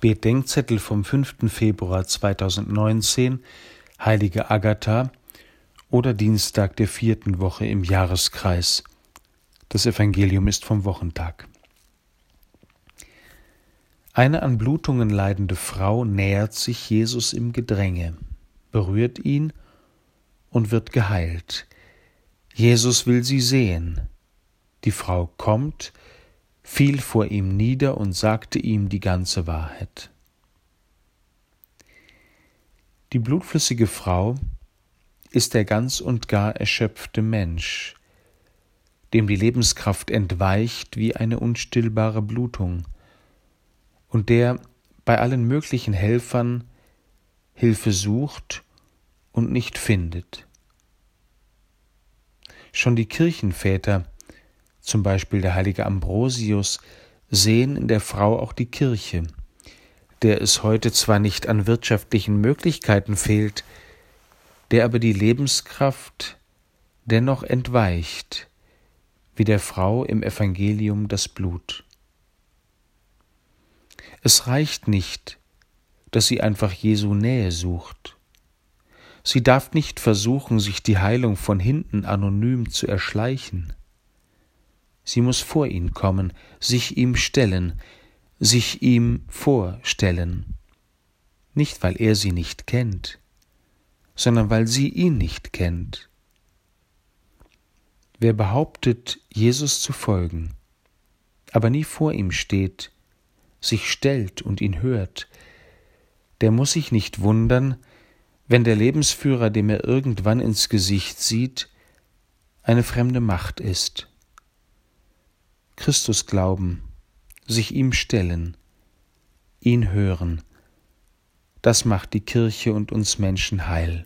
Bedenkzettel vom 5. Februar 2019, Heilige Agatha oder Dienstag der vierten Woche im Jahreskreis. Das Evangelium ist vom Wochentag. Eine an Blutungen leidende Frau nähert sich Jesus im Gedränge, berührt ihn und wird geheilt. Jesus will sie sehen. Die Frau kommt, fiel vor ihm nieder und sagte ihm die ganze Wahrheit. Die blutflüssige Frau ist der ganz und gar erschöpfte Mensch, dem die Lebenskraft entweicht wie eine unstillbare Blutung, und der bei allen möglichen Helfern Hilfe sucht und nicht findet. Schon die Kirchenväter zum Beispiel der heilige Ambrosius, sehen in der Frau auch die Kirche, der es heute zwar nicht an wirtschaftlichen Möglichkeiten fehlt, der aber die Lebenskraft dennoch entweicht, wie der Frau im Evangelium das Blut. Es reicht nicht, dass sie einfach Jesu Nähe sucht. Sie darf nicht versuchen, sich die Heilung von hinten anonym zu erschleichen. Sie muss vor ihn kommen, sich ihm stellen, sich ihm vorstellen. Nicht, weil er sie nicht kennt, sondern weil sie ihn nicht kennt. Wer behauptet, Jesus zu folgen, aber nie vor ihm steht, sich stellt und ihn hört, der muss sich nicht wundern, wenn der Lebensführer, dem er irgendwann ins Gesicht sieht, eine fremde Macht ist. Christus glauben, sich ihm stellen, ihn hören, das macht die Kirche und uns Menschen heil.